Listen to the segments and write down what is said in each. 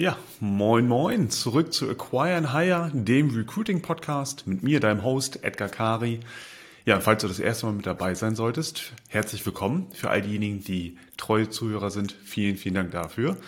Ja, moin moin, zurück zu Acquire and Hire, dem Recruiting Podcast mit mir, deinem Host Edgar Kari. Ja, falls du das erste Mal mit dabei sein solltest, herzlich willkommen. Für all diejenigen, die treue Zuhörer sind, vielen, vielen Dank dafür.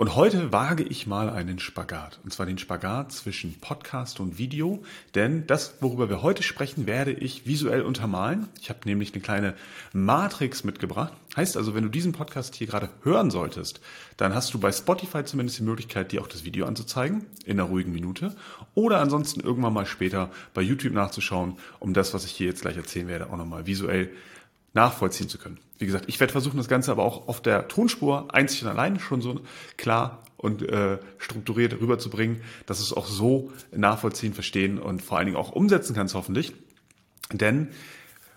Und heute wage ich mal einen Spagat. Und zwar den Spagat zwischen Podcast und Video. Denn das, worüber wir heute sprechen, werde ich visuell untermalen. Ich habe nämlich eine kleine Matrix mitgebracht. Heißt also, wenn du diesen Podcast hier gerade hören solltest, dann hast du bei Spotify zumindest die Möglichkeit, dir auch das Video anzuzeigen, in einer ruhigen Minute. Oder ansonsten irgendwann mal später bei YouTube nachzuschauen, um das, was ich hier jetzt gleich erzählen werde, auch nochmal visuell nachvollziehen zu können. Wie gesagt, ich werde versuchen, das Ganze aber auch auf der Tonspur einzig und allein schon so klar und äh, strukturiert rüberzubringen, dass es auch so nachvollziehen, verstehen und vor allen Dingen auch umsetzen kannst, hoffentlich. Denn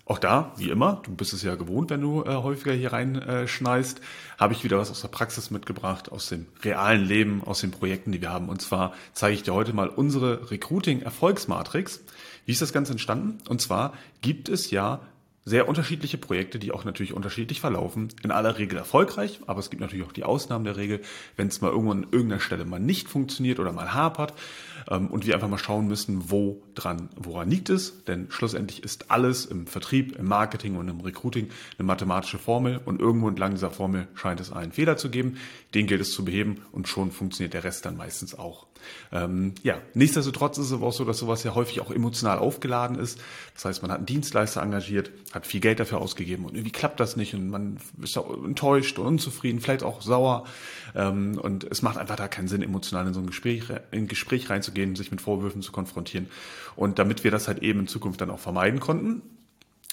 auch da, wie immer, du bist es ja gewohnt, wenn du äh, häufiger hier reinschneist, äh, habe ich wieder was aus der Praxis mitgebracht, aus dem realen Leben, aus den Projekten, die wir haben. Und zwar zeige ich dir heute mal unsere Recruiting-Erfolgsmatrix. Wie ist das Ganze entstanden? Und zwar gibt es ja sehr unterschiedliche Projekte, die auch natürlich unterschiedlich verlaufen. In aller Regel erfolgreich, aber es gibt natürlich auch die Ausnahmen der Regel, wenn es mal irgendwann an irgendeiner Stelle mal nicht funktioniert oder mal hapert ähm, und wir einfach mal schauen müssen, wo dran, woran liegt es. Denn schlussendlich ist alles im Vertrieb, im Marketing und im Recruiting eine mathematische Formel und irgendwo entlang dieser Formel scheint es einen Fehler zu geben. Den gilt es zu beheben und schon funktioniert der Rest dann meistens auch. Ähm, ja, nichtsdestotrotz ist es aber auch so, dass sowas ja häufig auch emotional aufgeladen ist. Das heißt, man hat einen Dienstleister engagiert, hat viel Geld dafür ausgegeben und irgendwie klappt das nicht und man ist enttäuscht und unzufrieden, vielleicht auch sauer. Ähm, und es macht einfach da keinen Sinn, emotional in so ein Gespräch, in ein Gespräch reinzugehen, sich mit Vorwürfen zu konfrontieren. Und damit wir das halt eben in Zukunft dann auch vermeiden konnten,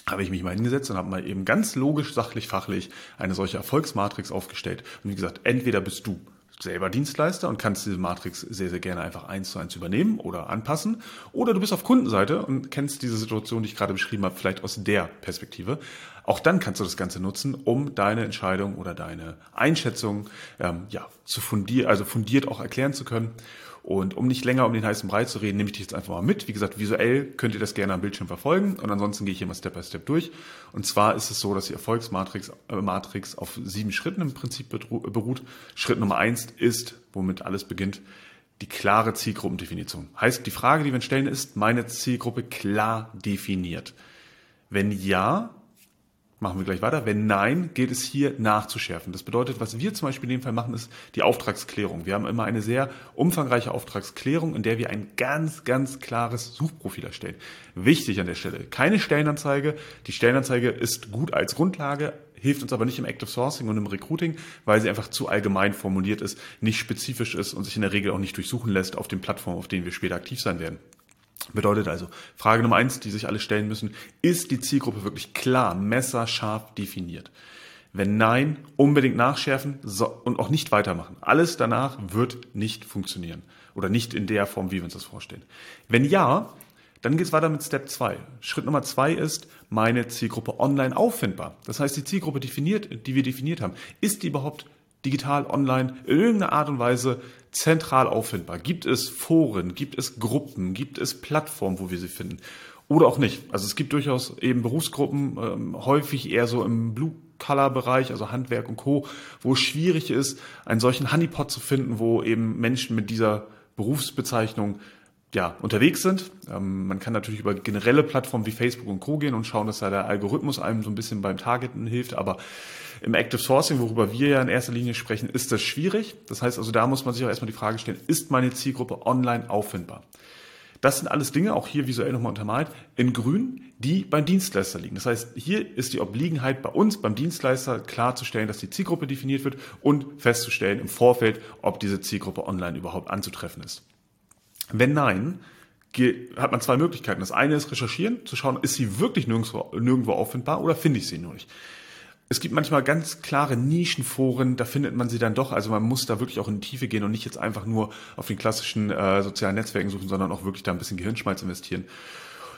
habe ich mich mal hingesetzt und habe mal eben ganz logisch, sachlich, fachlich eine solche Erfolgsmatrix aufgestellt. Und wie gesagt, entweder bist du selber Dienstleister und kannst diese Matrix sehr, sehr gerne einfach eins zu eins übernehmen oder anpassen. Oder du bist auf Kundenseite und kennst diese Situation, die ich gerade beschrieben habe, vielleicht aus der Perspektive. Auch dann kannst du das Ganze nutzen, um deine Entscheidung oder deine Einschätzung ähm, ja, zu fundiert, also fundiert auch erklären zu können. Und um nicht länger um den heißen Brei zu reden, nehme ich dich jetzt einfach mal mit. Wie gesagt, visuell könnt ihr das gerne am Bildschirm verfolgen und ansonsten gehe ich hier mal Step by Step durch. Und zwar ist es so, dass die Erfolgsmatrix äh, Matrix auf sieben Schritten im Prinzip beruht. Schritt Nummer eins ist, womit alles beginnt, die klare Zielgruppendefinition. Heißt, die Frage, die wir stellen, ist meine Zielgruppe klar definiert? Wenn ja, machen wir gleich weiter. Wenn nein, gilt es hier nachzuschärfen. Das bedeutet, was wir zum Beispiel in dem Fall machen, ist die Auftragsklärung. Wir haben immer eine sehr umfangreiche Auftragsklärung, in der wir ein ganz, ganz klares Suchprofil erstellen. Wichtig an der Stelle, keine Stellenanzeige. Die Stellenanzeige ist gut als Grundlage, hilft uns aber nicht im Active Sourcing und im Recruiting, weil sie einfach zu allgemein formuliert ist, nicht spezifisch ist und sich in der Regel auch nicht durchsuchen lässt auf den Plattformen, auf denen wir später aktiv sein werden. Bedeutet also, Frage Nummer eins, die sich alle stellen müssen, ist die Zielgruppe wirklich klar, messerscharf definiert? Wenn nein, unbedingt nachschärfen und auch nicht weitermachen. Alles danach wird nicht funktionieren oder nicht in der Form, wie wir uns das vorstellen. Wenn ja, dann geht es weiter mit Step 2. Schritt Nummer 2 ist meine Zielgruppe online auffindbar. Das heißt, die Zielgruppe definiert, die wir definiert haben, ist die überhaupt digital, online, in irgendeiner Art und Weise zentral auffindbar? Gibt es Foren, gibt es Gruppen, gibt es Plattformen, wo wir sie finden? Oder auch nicht. Also es gibt durchaus eben Berufsgruppen, ähm, häufig eher so im Blue-Color-Bereich, also Handwerk und Co., wo es schwierig ist, einen solchen Honeypot zu finden, wo eben Menschen mit dieser Berufsbezeichnung ja, unterwegs sind. Ähm, man kann natürlich über generelle Plattformen wie Facebook und Co. gehen und schauen, dass da der Algorithmus einem so ein bisschen beim Targeten hilft. Aber im Active Sourcing, worüber wir ja in erster Linie sprechen, ist das schwierig. Das heißt also, da muss man sich auch erstmal die Frage stellen, ist meine Zielgruppe online auffindbar? Das sind alles Dinge, auch hier visuell nochmal untermalt, in grün, die beim Dienstleister liegen. Das heißt, hier ist die Obliegenheit bei uns, beim Dienstleister, klarzustellen, dass die Zielgruppe definiert wird und festzustellen im Vorfeld, ob diese Zielgruppe online überhaupt anzutreffen ist. Wenn nein, hat man zwei Möglichkeiten. Das eine ist recherchieren, zu schauen, ist sie wirklich nirgendwo, nirgendwo auffindbar oder finde ich sie nur nicht. Es gibt manchmal ganz klare Nischenforen, da findet man sie dann doch. Also man muss da wirklich auch in die Tiefe gehen und nicht jetzt einfach nur auf den klassischen äh, sozialen Netzwerken suchen, sondern auch wirklich da ein bisschen Gehirnschmalz investieren.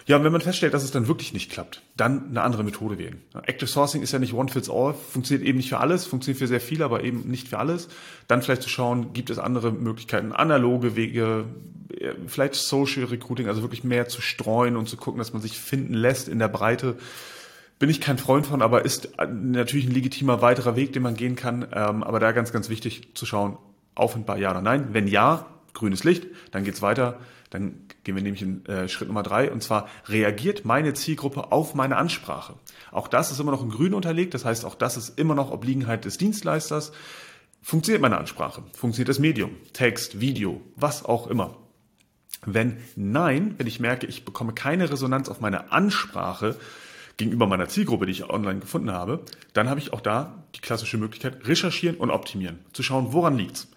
Ja, und wenn man feststellt, dass es dann wirklich nicht klappt, dann eine andere Methode wählen. Active Sourcing ist ja nicht one fits all, funktioniert eben nicht für alles, funktioniert für sehr viel, aber eben nicht für alles. Dann vielleicht zu schauen, gibt es andere Möglichkeiten, analoge Wege, vielleicht Social Recruiting, also wirklich mehr zu streuen und zu gucken, dass man sich finden lässt in der Breite. Bin ich kein Freund von, aber ist natürlich ein legitimer weiterer Weg, den man gehen kann. Ähm, aber da ganz, ganz wichtig zu schauen, auffindbar, ja oder nein? Wenn ja, grünes Licht, dann geht's weiter. Dann gehen wir nämlich in äh, Schritt Nummer drei und zwar reagiert meine Zielgruppe auf meine Ansprache. Auch das ist immer noch in grün unterlegt, das heißt auch das ist immer noch Obliegenheit des Dienstleisters. Funktioniert meine Ansprache? Funktioniert das Medium? Text, Video, was auch immer. Wenn nein, wenn ich merke, ich bekomme keine Resonanz auf meine Ansprache gegenüber meiner Zielgruppe, die ich online gefunden habe, dann habe ich auch da die klassische Möglichkeit, recherchieren und optimieren. Zu schauen, woran liegt's.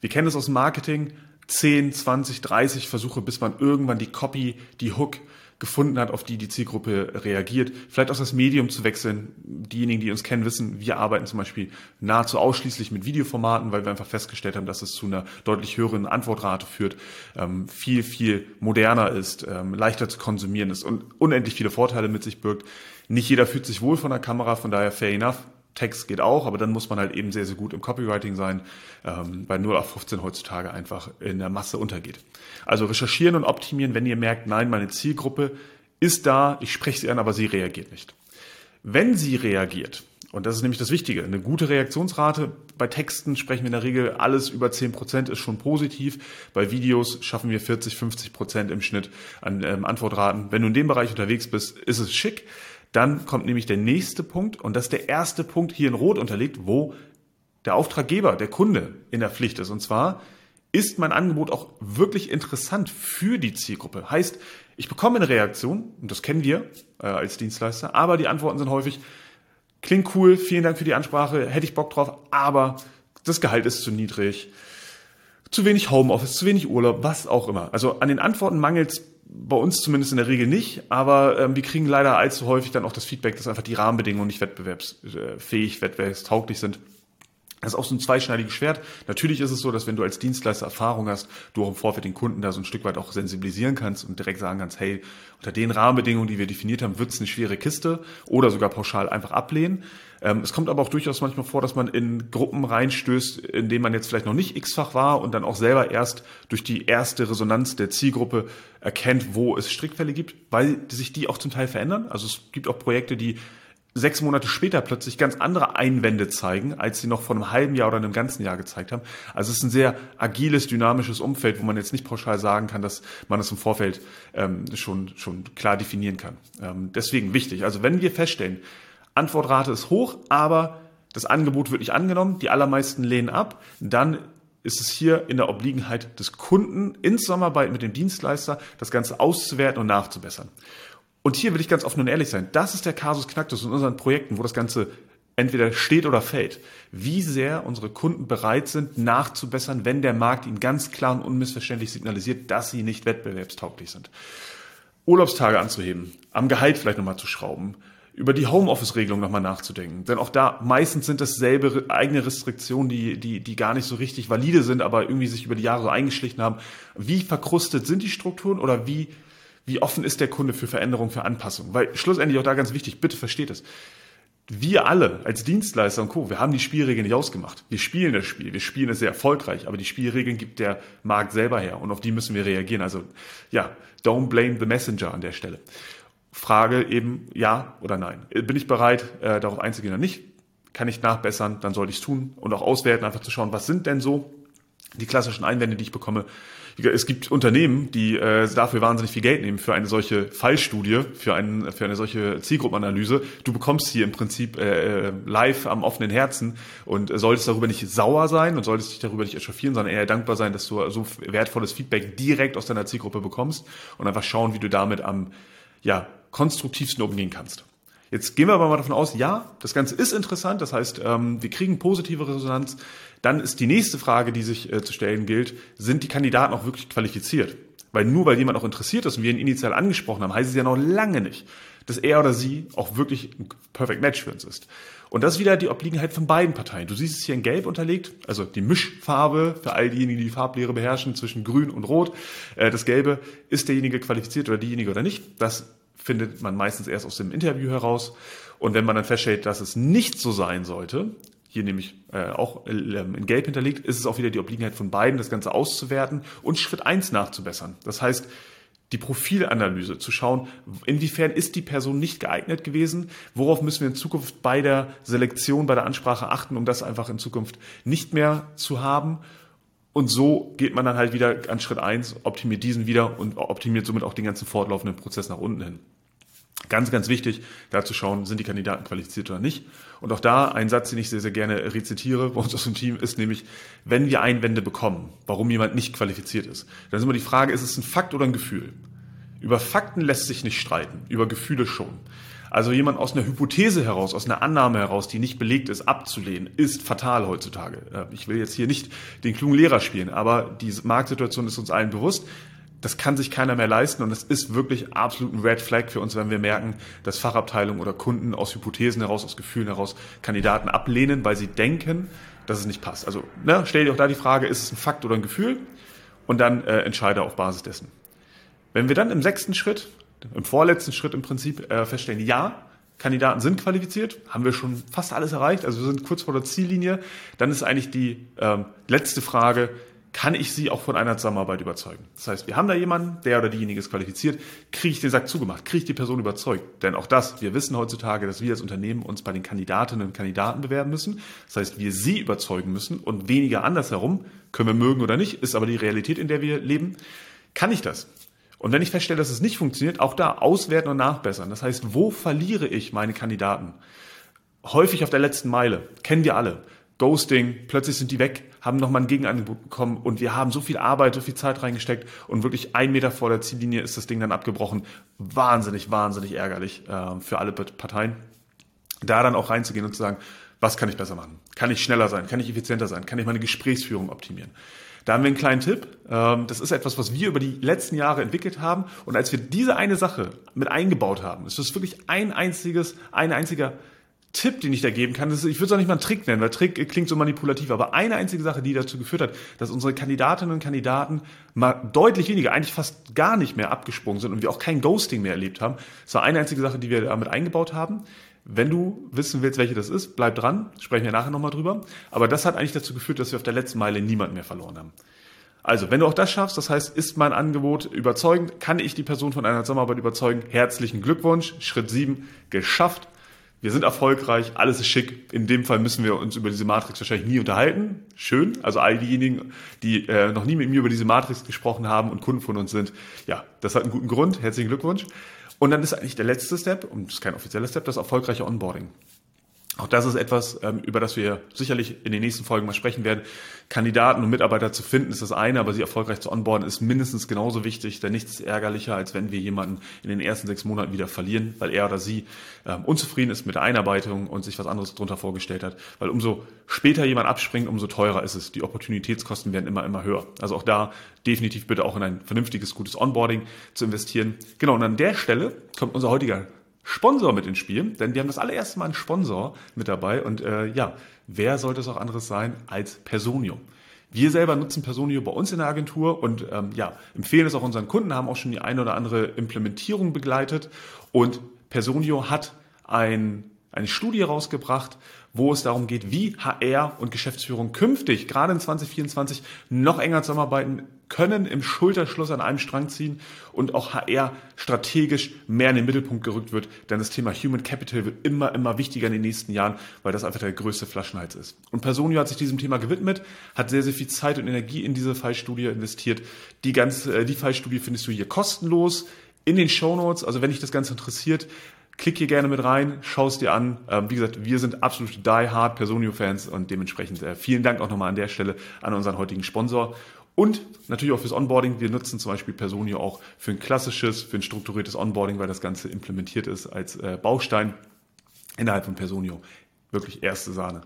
Wir kennen es aus Marketing, 10, 20, 30 Versuche, bis man irgendwann die Copy, die Hook gefunden hat, auf die die Zielgruppe reagiert. Vielleicht auch das Medium zu wechseln. Diejenigen, die uns kennen, wissen, wir arbeiten zum Beispiel nahezu ausschließlich mit Videoformaten, weil wir einfach festgestellt haben, dass es zu einer deutlich höheren Antwortrate führt, ähm, viel, viel moderner ist, ähm, leichter zu konsumieren ist und unendlich viele Vorteile mit sich birgt. Nicht jeder fühlt sich wohl von der Kamera, von daher fair enough. Text geht auch, aber dann muss man halt eben sehr, sehr gut im Copywriting sein, ähm, weil 0 auf 15 heutzutage einfach in der Masse untergeht. Also recherchieren und optimieren, wenn ihr merkt, nein, meine Zielgruppe ist da, ich spreche sie an, aber sie reagiert nicht. Wenn sie reagiert, und das ist nämlich das Wichtige, eine gute Reaktionsrate, bei Texten sprechen wir in der Regel alles über 10% ist schon positiv, bei Videos schaffen wir 40, 50% im Schnitt an ähm, Antwortraten. Wenn du in dem Bereich unterwegs bist, ist es schick. Dann kommt nämlich der nächste Punkt und das ist der erste Punkt hier in Rot unterlegt, wo der Auftraggeber, der Kunde in der Pflicht ist. Und zwar ist mein Angebot auch wirklich interessant für die Zielgruppe. Heißt, ich bekomme eine Reaktion, und das kennen wir äh, als Dienstleister, aber die Antworten sind häufig, klingt cool, vielen Dank für die Ansprache, hätte ich Bock drauf, aber das Gehalt ist zu niedrig, zu wenig Homeoffice, zu wenig Urlaub, was auch immer. Also an den Antworten mangelt es bei uns zumindest in der Regel nicht, aber ähm, wir kriegen leider allzu häufig dann auch das Feedback, dass einfach die Rahmenbedingungen nicht wettbewerbsfähig, wettbewerbstauglich sind. Das ist auch so ein zweischneidiges Schwert. Natürlich ist es so, dass wenn du als Dienstleister Erfahrung hast, du auch im Vorfeld den Kunden da so ein Stück weit auch sensibilisieren kannst und direkt sagen kannst, hey, unter den Rahmenbedingungen, die wir definiert haben, wird es eine schwere Kiste oder sogar pauschal einfach ablehnen. Ähm, es kommt aber auch durchaus manchmal vor, dass man in Gruppen reinstößt, in denen man jetzt vielleicht noch nicht x-fach war und dann auch selber erst durch die erste Resonanz der Zielgruppe erkennt, wo es Strickfälle gibt, weil sich die auch zum Teil verändern. Also es gibt auch Projekte, die sechs Monate später plötzlich ganz andere Einwände zeigen, als sie noch vor einem halben Jahr oder einem ganzen Jahr gezeigt haben. Also es ist ein sehr agiles, dynamisches Umfeld, wo man jetzt nicht pauschal sagen kann, dass man es im Vorfeld ähm, schon, schon klar definieren kann. Ähm, deswegen wichtig. Also wenn wir feststellen, Antwortrate ist hoch, aber das Angebot wird nicht angenommen, die allermeisten lehnen ab, dann ist es hier in der Obliegenheit des Kunden in Zusammenarbeit mit dem Dienstleister, das Ganze auszuwerten und nachzubessern. Und hier will ich ganz offen und ehrlich sein. Das ist der Kasus Knacktus in unseren Projekten, wo das Ganze entweder steht oder fällt. Wie sehr unsere Kunden bereit sind, nachzubessern, wenn der Markt ihnen ganz klar und unmissverständlich signalisiert, dass sie nicht wettbewerbstauglich sind. Urlaubstage anzuheben, am Gehalt vielleicht nochmal zu schrauben, über die Homeoffice-Regelung nochmal nachzudenken. Denn auch da meistens sind dasselbe eigene Restriktionen, die, die, die gar nicht so richtig valide sind, aber irgendwie sich über die Jahre so eingeschlichen haben. Wie verkrustet sind die Strukturen oder wie wie offen ist der Kunde für Veränderung, für Anpassung? Weil schlussendlich auch da ganz wichtig, bitte versteht es. Wir alle als Dienstleister und Co., wir haben die Spielregeln nicht ausgemacht. Wir spielen das Spiel, wir spielen es sehr erfolgreich, aber die Spielregeln gibt der Markt selber her und auf die müssen wir reagieren. Also ja, don't blame the messenger an der Stelle. Frage eben ja oder nein. Bin ich bereit, äh, darauf einzugehen oder nicht? Kann ich nachbessern, dann sollte ich es tun und auch auswerten, einfach zu schauen, was sind denn so die klassischen Einwände, die ich bekomme. Es gibt Unternehmen, die äh, dafür wahnsinnig viel Geld nehmen für eine solche Fallstudie, für, einen, für eine solche Zielgruppenanalyse. Du bekommst hier im Prinzip äh, äh, live am offenen Herzen und solltest darüber nicht sauer sein und solltest dich darüber nicht echauffieren, sondern eher dankbar sein, dass du so wertvolles Feedback direkt aus deiner Zielgruppe bekommst und einfach schauen, wie du damit am ja, konstruktivsten umgehen kannst. Jetzt gehen wir aber mal davon aus, ja, das Ganze ist interessant, das heißt, ähm, wir kriegen positive Resonanz. Dann ist die nächste Frage, die sich äh, zu stellen gilt, sind die Kandidaten auch wirklich qualifiziert? Weil nur weil jemand auch interessiert ist und wir ihn initial angesprochen haben, heißt es ja noch lange nicht, dass er oder sie auch wirklich ein Perfect Match für uns ist. Und das ist wieder die Obliegenheit von beiden Parteien. Du siehst es hier in Gelb unterlegt, also die Mischfarbe für all diejenigen, die die Farblehre beherrschen zwischen Grün und Rot. Äh, das Gelbe, ist derjenige qualifiziert oder diejenige oder nicht? Das findet man meistens erst aus dem Interview heraus. Und wenn man dann feststellt, dass es nicht so sein sollte, hier nämlich äh, auch äh, in Gelb hinterlegt, ist es auch wieder die Obliegenheit von beiden, das Ganze auszuwerten und Schritt eins nachzubessern. Das heißt, die Profilanalyse zu schauen, inwiefern ist die Person nicht geeignet gewesen, worauf müssen wir in Zukunft bei der Selektion, bei der Ansprache achten, um das einfach in Zukunft nicht mehr zu haben Und so geht man dann halt wieder an Schritt eins, optimiert diesen wieder und optimiert somit auch den ganzen fortlaufenden Prozess nach unten hin. Ganz, ganz wichtig, da zu schauen, sind die Kandidaten qualifiziert oder nicht. Und auch da ein Satz, den ich sehr, sehr gerne rezitiere bei uns aus dem Team, ist nämlich, wenn wir Einwände bekommen, warum jemand nicht qualifiziert ist, dann ist immer die Frage, ist es ein Fakt oder ein Gefühl? Über Fakten lässt sich nicht streiten, über Gefühle schon. Also jemand aus einer Hypothese heraus, aus einer Annahme heraus, die nicht belegt ist, abzulehnen, ist fatal heutzutage. Äh, ich will jetzt hier nicht den klugen Lehrer spielen, aber die Marktsituation ist uns allen bewusst. Das kann sich keiner mehr leisten und es ist wirklich absolut ein Red Flag für uns, wenn wir merken, dass Fachabteilungen oder Kunden aus Hypothesen heraus, aus Gefühlen heraus Kandidaten ablehnen, weil sie denken, dass es nicht passt. Also ne, stell dir auch da die Frage, ist es ein Fakt oder ein Gefühl? Und dann äh, entscheide auf Basis dessen. Wenn wir dann im sechsten Schritt im vorletzten Schritt im Prinzip äh, feststellen, ja, Kandidaten sind qualifiziert, haben wir schon fast alles erreicht, also wir sind kurz vor der Ziellinie, dann ist eigentlich die ähm, letzte Frage, kann ich sie auch von einer Zusammenarbeit überzeugen? Das heißt, wir haben da jemanden, der oder diejenige ist qualifiziert, kriege ich den Sack zugemacht, kriege ich die Person überzeugt? Denn auch das, wir wissen heutzutage, dass wir als Unternehmen uns bei den Kandidatinnen und Kandidaten bewerben müssen. Das heißt, wir sie überzeugen müssen und weniger andersherum, können wir mögen oder nicht, ist aber die Realität, in der wir leben. Kann ich das? Und wenn ich feststelle, dass es nicht funktioniert, auch da auswerten und nachbessern. Das heißt, wo verliere ich meine Kandidaten? Häufig auf der letzten Meile. Kennen wir alle. Ghosting, plötzlich sind die weg, haben nochmal ein Gegenangebot bekommen und wir haben so viel Arbeit, so viel Zeit reingesteckt und wirklich ein Meter vor der Ziellinie ist das Ding dann abgebrochen. Wahnsinnig, wahnsinnig ärgerlich äh, für alle Parteien. Da dann auch reinzugehen und zu sagen, was kann ich besser machen? Kann ich schneller sein? Kann ich effizienter sein? Kann ich meine Gesprächsführung optimieren? Da haben wir einen kleinen Tipp. Ähm, das ist etwas, was wir über die letzten Jahre entwickelt haben. Und als wir diese eine Sache mit eingebaut haben, ist das wirklich ein einziges, ein einziger Tipp, den ich da geben kann. Ist, ich würde es auch nicht mal einen Trick nennen, weil Trick klingt so manipulativ, aber eine einzige Sache, die dazu geführt hat, dass unsere Kandidatinnen und Kandidaten mal deutlich weniger, eigentlich fast gar nicht mehr abgesprungen sind und wir auch kein Ghosting mehr erlebt haben. Das war eine einzige Sache, die wir damit eingebaut haben. Wenn du wissen willst, welche das ist, bleib dran, sprechen wir nachher nochmal drüber. Aber das hat eigentlich dazu geführt, dass wir auf der letzten Meile niemanden mehr verloren haben. Also, wenn du auch das schaffst, das heißt, ist mein Angebot überzeugend, kann ich die Person von einer Zusammenarbeit überzeugen, herzlichen Glückwunsch, Schritt 7, geschafft. Wir sind erfolgreich, alles ist schick. In dem Fall müssen wir uns über diese Matrix wahrscheinlich nie unterhalten. Schön. Also all diejenigen, die äh, noch nie mit mir über diese Matrix gesprochen haben und Kunden von uns sind, ja, das hat einen guten Grund. Herzlichen Glückwunsch. Und dann ist eigentlich der letzte Step, und das ist kein offizieller Step, das erfolgreiche Onboarding. Auch das ist etwas, ähm, über das wir sicherlich in den nächsten Folgen mal sprechen werden. Kandidaten und Mitarbeiter zu finden ist das eine, aber sie erfolgreich zu onboarden ist mindestens genauso wichtig, denn nichts ist ärgerlicher, als wenn wir jemanden in den ersten sechs Monaten wieder verlieren, weil er oder sie ähm, unzufrieden ist mit der Einarbeitung und sich was anderes darunter vorgestellt hat. Weil umso später jemand abspringt, umso teurer ist es. Die Opportunitätskosten werden immer, immer höher. Also auch da definitiv bitte auch in ein vernünftiges, gutes Onboarding zu investieren. Genau, und an der Stelle kommt unser heutiger Sponsor mit ins Spiel, denn wir haben das allererste Mal einen Sponsor mit dabei und äh, ja, wer sollte es auch anderes sein als Personio? Wir selber nutzen Personio bei uns in der Agentur und ähm, ja, empfehlen es auch unseren Kunden, haben auch schon die eine oder andere Implementierung begleitet und Personio hat ein, eine Studie rausgebracht, wo es darum geht, wie HR und Geschäftsführung künftig, gerade in 2024, noch enger zusammenarbeiten können, im Schulterschluss an einem Strang ziehen und auch HR strategisch mehr in den Mittelpunkt gerückt wird. Denn das Thema Human Capital wird immer, immer wichtiger in den nächsten Jahren, weil das einfach der größte Flaschenhals ist. Und Personio hat sich diesem Thema gewidmet, hat sehr, sehr viel Zeit und Energie in diese Fallstudie investiert. Die ganze, äh, die Fallstudie findest du hier kostenlos in den Show Notes. Also wenn dich das Ganze interessiert, Klick hier gerne mit rein, schau es dir an. Ähm, wie gesagt, wir sind absolute die-hard Personio-Fans und dementsprechend äh, vielen Dank auch nochmal an der Stelle an unseren heutigen Sponsor. Und natürlich auch fürs Onboarding. Wir nutzen zum Beispiel Personio auch für ein klassisches, für ein strukturiertes Onboarding, weil das Ganze implementiert ist als äh, Baustein innerhalb von Personio. Wirklich erste Sahne.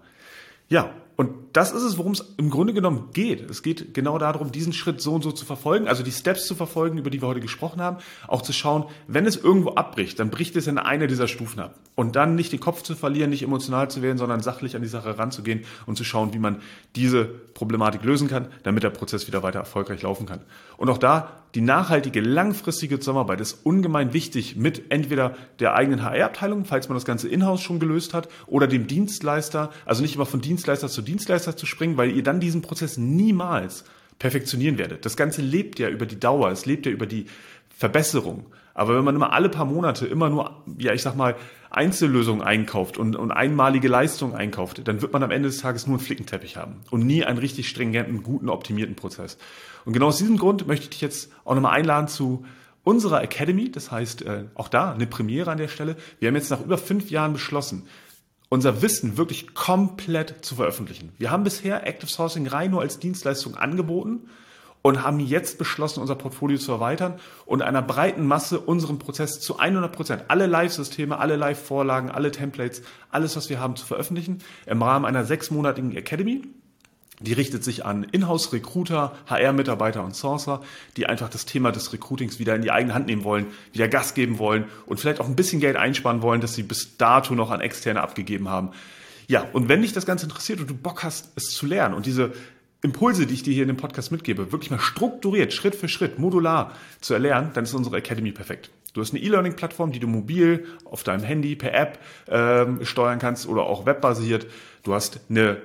Ja, und das ist es, worum es im Grunde genommen geht. Es geht genau darum, diesen Schritt so und so zu verfolgen, also die Steps zu verfolgen, über die wir heute gesprochen haben, auch zu schauen, wenn es irgendwo abbricht, dann bricht es in einer dieser Stufen ab. Und dann nicht den Kopf zu verlieren, nicht emotional zu werden, sondern sachlich an die Sache ranzugehen und zu schauen, wie man diese Problematik lösen kann, damit der Prozess wieder weiter erfolgreich laufen kann. Und auch da, die nachhaltige, langfristige Zusammenarbeit ist ungemein wichtig mit entweder der eigenen HR-Abteilung, falls man das Ganze in-house schon gelöst hat, oder dem Dienstleister, also nicht immer von Dienstleister zu Dienstleister zu springen, weil ihr dann diesen Prozess niemals perfektionieren werdet. Das Ganze lebt ja über die Dauer, es lebt ja über die Verbesserung. Aber wenn man immer alle paar Monate immer nur, ja, ich sag mal, Einzellösungen einkauft und, und einmalige Leistungen einkauft, dann wird man am Ende des Tages nur einen Flickenteppich haben und nie einen richtig stringenten, guten, optimierten Prozess. Und genau aus diesem Grund möchte ich dich jetzt auch nochmal einladen zu unserer Academy. Das heißt, äh, auch da eine Premiere an der Stelle. Wir haben jetzt nach über fünf Jahren beschlossen, unser Wissen wirklich komplett zu veröffentlichen. Wir haben bisher Active Sourcing rein nur als Dienstleistung angeboten und haben jetzt beschlossen, unser Portfolio zu erweitern und einer breiten Masse unseren Prozess zu 100 Prozent, alle Live-Systeme, alle Live-Vorlagen, alle Templates, alles, was wir haben, zu veröffentlichen im Rahmen einer sechsmonatigen Academy. Die richtet sich an Inhouse-Recruiter, HR-Mitarbeiter und Sourcer, die einfach das Thema des Recruitings wieder in die eigene Hand nehmen wollen, wieder Gas geben wollen und vielleicht auch ein bisschen Geld einsparen wollen, das sie bis dato noch an Externe abgegeben haben. Ja, und wenn dich das Ganze interessiert und du Bock hast, es zu lernen und diese Impulse, die ich dir hier in dem Podcast mitgebe, wirklich mal strukturiert, Schritt für Schritt, modular zu erlernen, dann ist unsere Academy perfekt. Du hast eine E-Learning-Plattform, die du mobil auf deinem Handy per App ähm, steuern kannst oder auch webbasiert. Du hast eine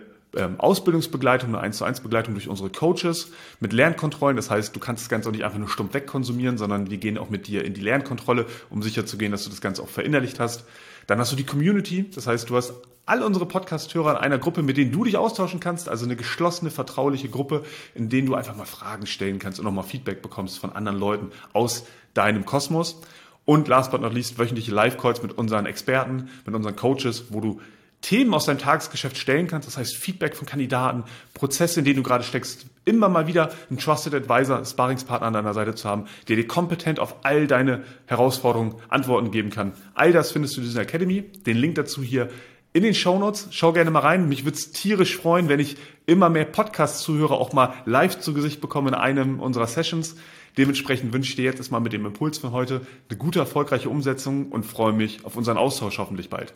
Ausbildungsbegleitung, eine 1 zu 1 Begleitung durch unsere Coaches mit Lernkontrollen. Das heißt, du kannst das Ganze auch nicht einfach nur stumpf wegkonsumieren, sondern wir gehen auch mit dir in die Lernkontrolle, um sicherzugehen, dass du das Ganze auch verinnerlicht hast. Dann hast du die Community, das heißt, du hast all unsere Podcast-Hörer in einer Gruppe, mit denen du dich austauschen kannst, also eine geschlossene, vertrauliche Gruppe, in denen du einfach mal Fragen stellen kannst und nochmal Feedback bekommst von anderen Leuten aus deinem Kosmos. Und last but not least wöchentliche Live-Calls mit unseren Experten, mit unseren Coaches, wo du Themen aus deinem Tagesgeschäft stellen kannst, das heißt Feedback von Kandidaten, Prozesse, in denen du gerade steckst, immer mal wieder einen Trusted Advisor, Sparringspartner an deiner Seite zu haben, der dir kompetent auf all deine Herausforderungen Antworten geben kann. All das findest du in dieser Academy. Den Link dazu hier in den Show Notes. Schau gerne mal rein. Mich würde es tierisch freuen, wenn ich immer mehr Podcast-Zuhörer auch mal live zu Gesicht bekomme in einem unserer Sessions. Dementsprechend wünsche ich dir jetzt erstmal mit dem Impuls von heute eine gute, erfolgreiche Umsetzung und freue mich auf unseren Austausch hoffentlich bald.